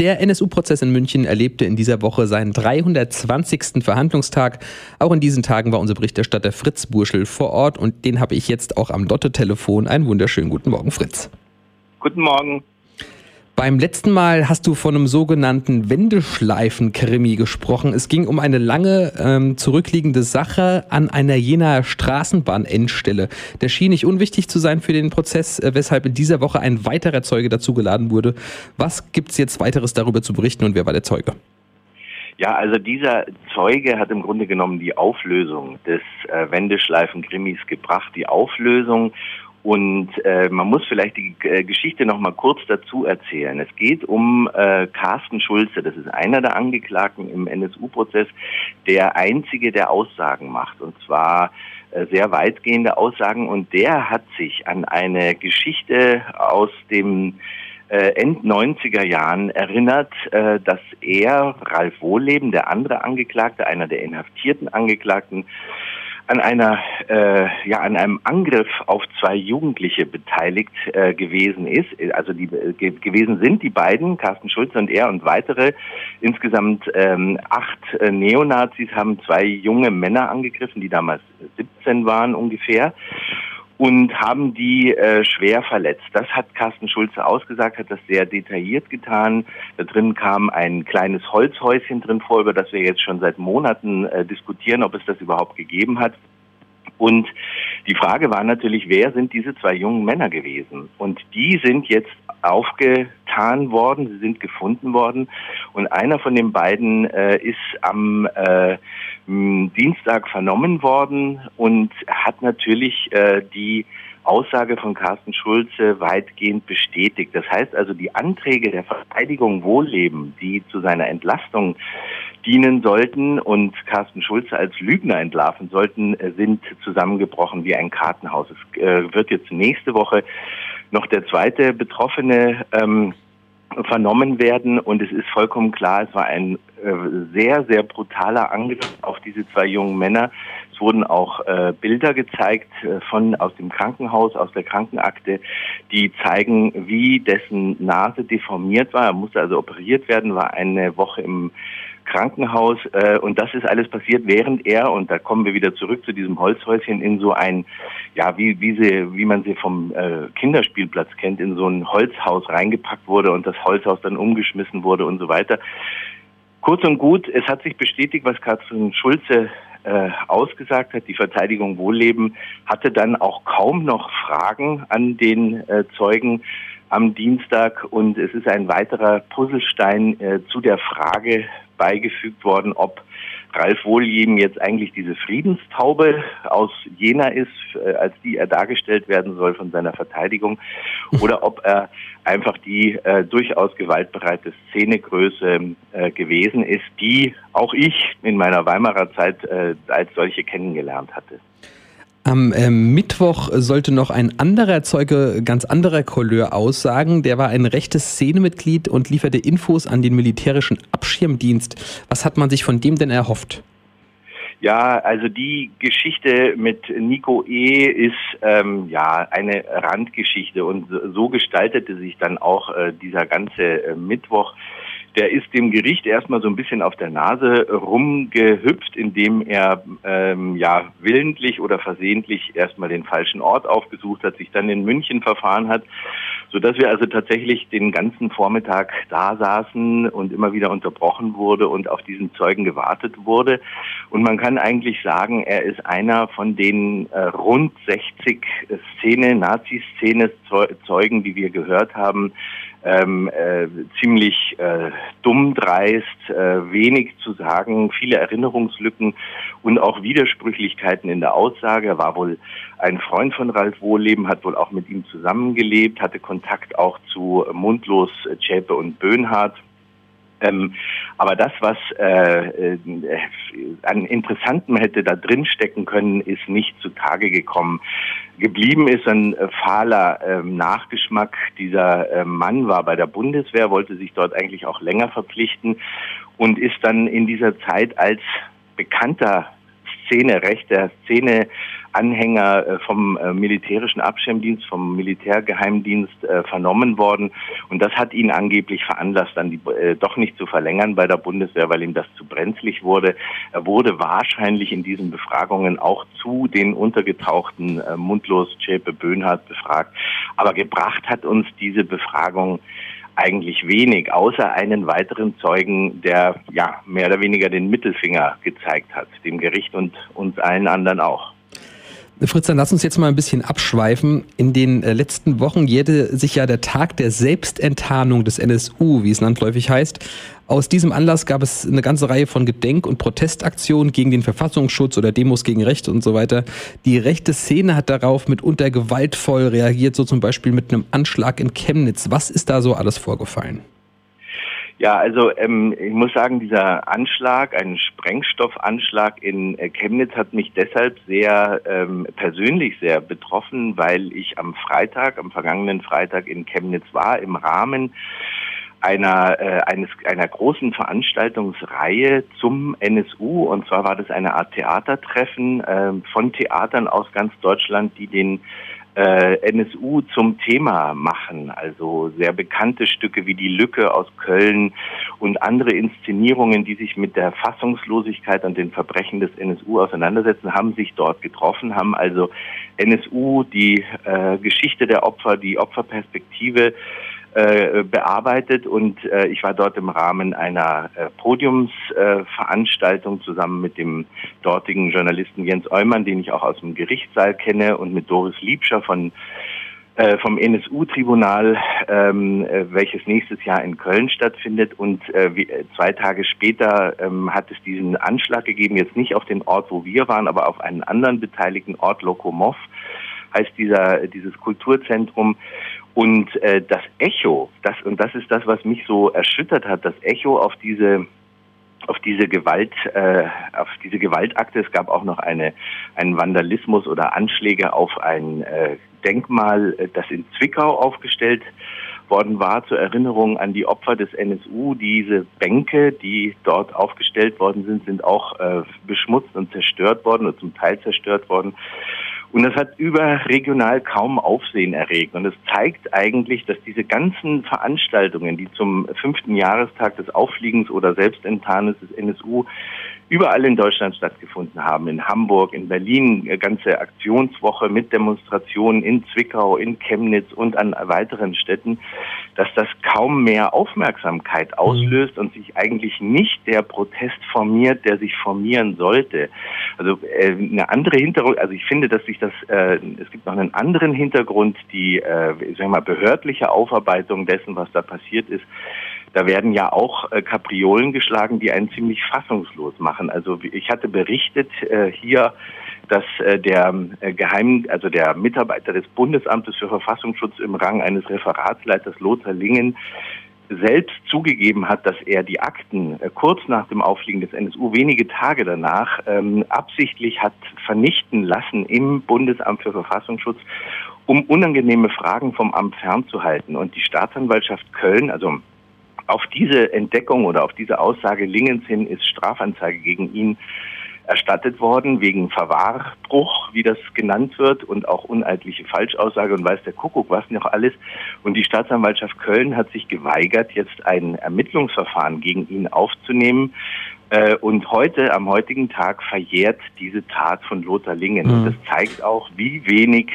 Der NSU-Prozess in München erlebte in dieser Woche seinen 320. Verhandlungstag. Auch in diesen Tagen war unser Berichterstatter Fritz Burschel vor Ort und den habe ich jetzt auch am Lotte-Telefon. Einen wunderschönen guten Morgen, Fritz. Guten Morgen. Beim letzten Mal hast du von einem sogenannten Wendeschleifen-Krimi gesprochen. Es ging um eine lange ähm, zurückliegende Sache an einer jener Straßenbahn-Endstelle. Der schien nicht unwichtig zu sein für den Prozess, äh, weshalb in dieser Woche ein weiterer Zeuge dazugeladen wurde. Was gibt es jetzt weiteres darüber zu berichten und wer war der Zeuge? Ja, also dieser Zeuge hat im Grunde genommen die Auflösung des äh, Wendeschleifen-Krimis gebracht. Die Auflösung und äh, man muss vielleicht die äh, Geschichte noch mal kurz dazu erzählen. Es geht um äh, Carsten Schulze. Das ist einer der Angeklagten im NSU-Prozess, der einzige, der Aussagen macht. Und zwar äh, sehr weitgehende Aussagen. Und der hat sich an eine Geschichte aus dem äh, End 90er Jahren erinnert, äh, dass er, Ralf Wohleben, der andere Angeklagte, einer der inhaftierten Angeklagten, an einer äh, ja an einem Angriff auf zwei Jugendliche beteiligt äh, gewesen ist, also die äh, ge gewesen sind die beiden, Carsten Schulze und er und weitere. Insgesamt ähm, acht äh, Neonazis haben zwei junge Männer angegriffen, die damals 17 waren ungefähr und haben die äh, schwer verletzt. Das hat Carsten Schulze ausgesagt, hat das sehr detailliert getan. Da drin kam ein kleines Holzhäuschen drin vor, über das wir jetzt schon seit Monaten äh, diskutieren, ob es das überhaupt gegeben hat. Und die Frage war natürlich, wer sind diese zwei jungen Männer gewesen? Und die sind jetzt aufgetan worden, sie sind gefunden worden. Und einer von den beiden äh, ist am äh, Dienstag vernommen worden und hat natürlich äh, die Aussage von Carsten Schulze weitgehend bestätigt. Das heißt also, die Anträge der Verteidigung Wohlleben, die zu seiner Entlastung dienen sollten und Carsten Schulze als Lügner entlarven sollten, äh, sind zusammengebrochen wie ein Kartenhaus. Es äh, wird jetzt nächste Woche noch der zweite Betroffene ähm, vernommen werden und es ist vollkommen klar, es war ein äh, sehr, sehr brutaler Angriff auf diese zwei jungen Männer. Es wurden auch äh, Bilder gezeigt äh, von aus dem Krankenhaus, aus der Krankenakte, die zeigen, wie dessen Nase deformiert war. Er musste also operiert werden, war eine Woche im Krankenhaus äh, und das ist alles passiert, während er und da kommen wir wieder zurück zu diesem Holzhäuschen in so ein ja wie wie sie wie man sie vom äh, Kinderspielplatz kennt in so ein Holzhaus reingepackt wurde und das Holzhaus dann umgeschmissen wurde und so weiter. Kurz und gut, es hat sich bestätigt, was Katrin Schulze äh, ausgesagt hat. Die Verteidigung Wohlleben hatte dann auch kaum noch Fragen an den äh, Zeugen am Dienstag und es ist ein weiterer Puzzlestein äh, zu der Frage beigefügt worden, ob Ralf Wohljeben jetzt eigentlich diese Friedenstaube aus Jena ist, äh, als die er dargestellt werden soll von seiner Verteidigung, oder ob er einfach die äh, durchaus gewaltbereite Szenegröße äh, gewesen ist, die auch ich in meiner Weimarer Zeit äh, als solche kennengelernt hatte. Am äh, Mittwoch sollte noch ein anderer Zeuge ganz anderer Couleur aussagen. Der war ein rechtes Szenemitglied und lieferte Infos an den militärischen Abschirmdienst. Was hat man sich von dem denn erhofft? Ja, also die Geschichte mit Nico E. ist ähm, ja eine Randgeschichte und so gestaltete sich dann auch äh, dieser ganze äh, Mittwoch der ist dem Gericht erstmal so ein bisschen auf der Nase rumgehüpft, indem er ähm, ja willentlich oder versehentlich erstmal den falschen Ort aufgesucht hat, sich dann in München verfahren hat, so dass wir also tatsächlich den ganzen Vormittag da saßen und immer wieder unterbrochen wurde und auf diesen Zeugen gewartet wurde. Und man kann eigentlich sagen, er ist einer von den äh, rund 60 Szene, Nazi-Szene-Zeugen, die wir gehört haben, ähm, äh, ziemlich äh, dumm dreist, äh, wenig zu sagen, viele Erinnerungslücken und auch Widersprüchlichkeiten in der Aussage. Er war wohl ein Freund von Ralf Wohleben, hat wohl auch mit ihm zusammengelebt, hatte Kontakt auch zu Mundlos, Zschäpe und Böhnhardt. Ähm, aber das, was äh, äh, an Interessanten hätte da drin stecken können, ist nicht zutage gekommen. Geblieben ist ein äh, fahler äh, Nachgeschmack. Dieser äh, Mann war bei der Bundeswehr, wollte sich dort eigentlich auch länger verpflichten und ist dann in dieser Zeit als bekannter Szene, rechter Szene Anhänger äh, vom äh, militärischen Abschirmdienst, vom Militärgeheimdienst äh, vernommen worden. Und das hat ihn angeblich veranlasst, dann die, äh, doch nicht zu verlängern bei der Bundeswehr, weil ihm das zu brenzlig wurde. Er wurde wahrscheinlich in diesen Befragungen auch zu den untergetauchten äh, Mundlos Zschäpe Böhnhardt befragt. Aber gebracht hat uns diese Befragung eigentlich wenig, außer einen weiteren Zeugen, der ja mehr oder weniger den Mittelfinger gezeigt hat, dem Gericht und uns allen anderen auch. Fritz, dann lass uns jetzt mal ein bisschen abschweifen. In den äh, letzten Wochen jährte sich ja der Tag der Selbstenttarnung des NSU, wie es landläufig heißt. Aus diesem Anlass gab es eine ganze Reihe von Gedenk- und Protestaktionen gegen den Verfassungsschutz oder Demos gegen Rechte und so weiter. Die rechte Szene hat darauf mitunter gewaltvoll reagiert, so zum Beispiel mit einem Anschlag in Chemnitz. Was ist da so alles vorgefallen? Ja, also ähm, ich muss sagen, dieser Anschlag, ein Sprengstoffanschlag in äh, Chemnitz hat mich deshalb sehr ähm, persönlich sehr betroffen, weil ich am Freitag, am vergangenen Freitag in Chemnitz war, im Rahmen einer, äh, eines, einer großen Veranstaltungsreihe zum NSU. Und zwar war das eine Art Theatertreffen äh, von Theatern aus ganz Deutschland, die den äh, NSU zum Thema machen. Also sehr bekannte Stücke wie Die Lücke aus Köln und andere Inszenierungen, die sich mit der Fassungslosigkeit und den Verbrechen des NSU auseinandersetzen, haben sich dort getroffen, haben also NSU, die äh, Geschichte der Opfer, die Opferperspektive äh, bearbeitet und äh, ich war dort im Rahmen einer äh, Podiumsveranstaltung zusammen mit dem dortigen Journalisten Jens Eumann, den ich auch aus dem Gerichtssaal kenne, und mit Doris Liebscher von äh, vom NSU-Tribunal, ähm, äh, welches nächstes Jahr in Köln stattfindet. Und äh, wie, äh, zwei Tage später ähm, hat es diesen Anschlag gegeben, jetzt nicht auf den Ort, wo wir waren, aber auf einen anderen beteiligten Ort, Lokomov heißt dieser, dieses Kulturzentrum. Und äh, das Echo, das, und das ist das, was mich so erschüttert hat, das Echo auf diese auf diese Gewalt, äh, auf diese Gewaltakte. Es gab auch noch eine, einen Vandalismus oder Anschläge auf ein äh, Denkmal, äh, das in Zwickau aufgestellt worden war, zur Erinnerung an die Opfer des NSU. Diese Bänke, die dort aufgestellt worden sind, sind auch äh, beschmutzt und zerstört worden oder zum Teil zerstört worden. Und das hat überregional kaum Aufsehen erregt. Und es zeigt eigentlich, dass diese ganzen Veranstaltungen, die zum fünften Jahrestag des Auffliegens oder Selbstenttarnes des NSU überall in Deutschland stattgefunden haben. In Hamburg, in Berlin, eine ganze Aktionswoche mit Demonstrationen in Zwickau, in Chemnitz und an weiteren Städten, dass das kaum mehr Aufmerksamkeit auslöst und sich eigentlich nicht der Protest formiert, der sich formieren sollte. Also äh, eine andere Hintergrund, also ich finde, dass sich das, äh, es gibt noch einen anderen Hintergrund, die, äh, ich sag mal, behördliche Aufarbeitung dessen, was da passiert ist da werden ja auch äh, Kapriolen geschlagen, die einen ziemlich fassungslos machen. Also ich hatte berichtet äh, hier, dass äh, der äh, Geheim, also der Mitarbeiter des Bundesamtes für Verfassungsschutz im Rang eines Referatsleiters Lothar Lingen selbst zugegeben hat, dass er die Akten äh, kurz nach dem Auffliegen des NSU, wenige Tage danach, ähm, absichtlich hat vernichten lassen im Bundesamt für Verfassungsschutz, um unangenehme Fragen vom Amt fernzuhalten. Und die Staatsanwaltschaft Köln, also auf diese Entdeckung oder auf diese Aussage Lingens hin ist Strafanzeige gegen ihn erstattet worden wegen Verwahrbruch, wie das genannt wird, und auch uneidliche Falschaussage und weiß der Kuckuck was noch alles. Und die Staatsanwaltschaft Köln hat sich geweigert, jetzt ein Ermittlungsverfahren gegen ihn aufzunehmen. Äh, und heute, am heutigen Tag, verjährt diese Tat von Lothar Lingen. Mhm. Und das zeigt auch, wie wenig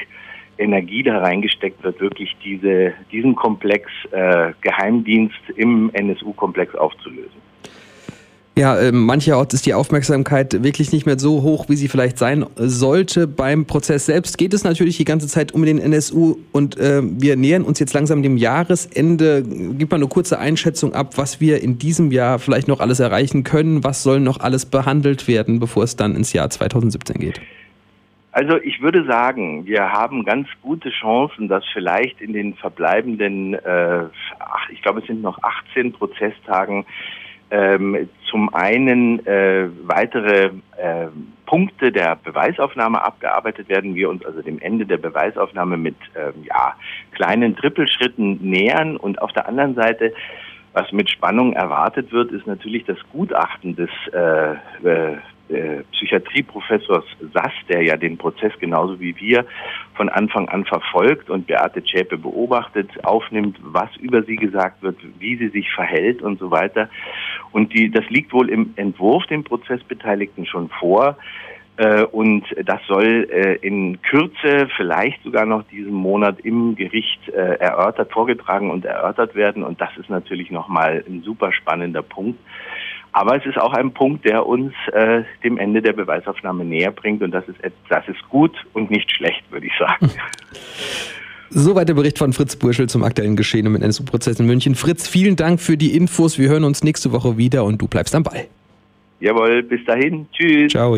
Energie da reingesteckt wird, wirklich diese, diesen Komplex äh, Geheimdienst im NSU-Komplex aufzulösen. Ja, äh, mancherorts ist die Aufmerksamkeit wirklich nicht mehr so hoch, wie sie vielleicht sein sollte. Beim Prozess selbst geht es natürlich die ganze Zeit um den NSU und äh, wir nähern uns jetzt langsam dem Jahresende. Gib mal eine kurze Einschätzung ab, was wir in diesem Jahr vielleicht noch alles erreichen können. Was soll noch alles behandelt werden, bevor es dann ins Jahr 2017 geht? Also ich würde sagen, wir haben ganz gute Chancen, dass vielleicht in den verbleibenden, äh, ach, ich glaube es sind noch 18 Prozesstagen, ähm, zum einen äh, weitere äh, Punkte der Beweisaufnahme abgearbeitet werden, wir uns also dem Ende der Beweisaufnahme mit ähm, ja, kleinen Trippelschritten nähern. Und auf der anderen Seite was mit Spannung erwartet wird, ist natürlich das Gutachten des äh, äh äh, Psychiatrieprofessors Sass, der ja den Prozess genauso wie wir von Anfang an verfolgt und Beate Zschäpe beobachtet, aufnimmt, was über sie gesagt wird, wie sie sich verhält und so weiter. Und die, das liegt wohl im Entwurf den Prozessbeteiligten schon vor. Äh, und das soll äh, in Kürze, vielleicht sogar noch diesen Monat im Gericht erörtert, vorgetragen und erörtert werden. Und das ist natürlich nochmal ein super spannender Punkt. Aber es ist auch ein Punkt, der uns äh, dem Ende der Beweisaufnahme näher bringt. Und das ist, das ist gut und nicht schlecht, würde ich sagen. Soweit der Bericht von Fritz Burschel zum aktuellen Geschehen im NSU-Prozess in München. Fritz, vielen Dank für die Infos. Wir hören uns nächste Woche wieder und du bleibst am Ball. Jawohl, bis dahin. Tschüss. Ciao.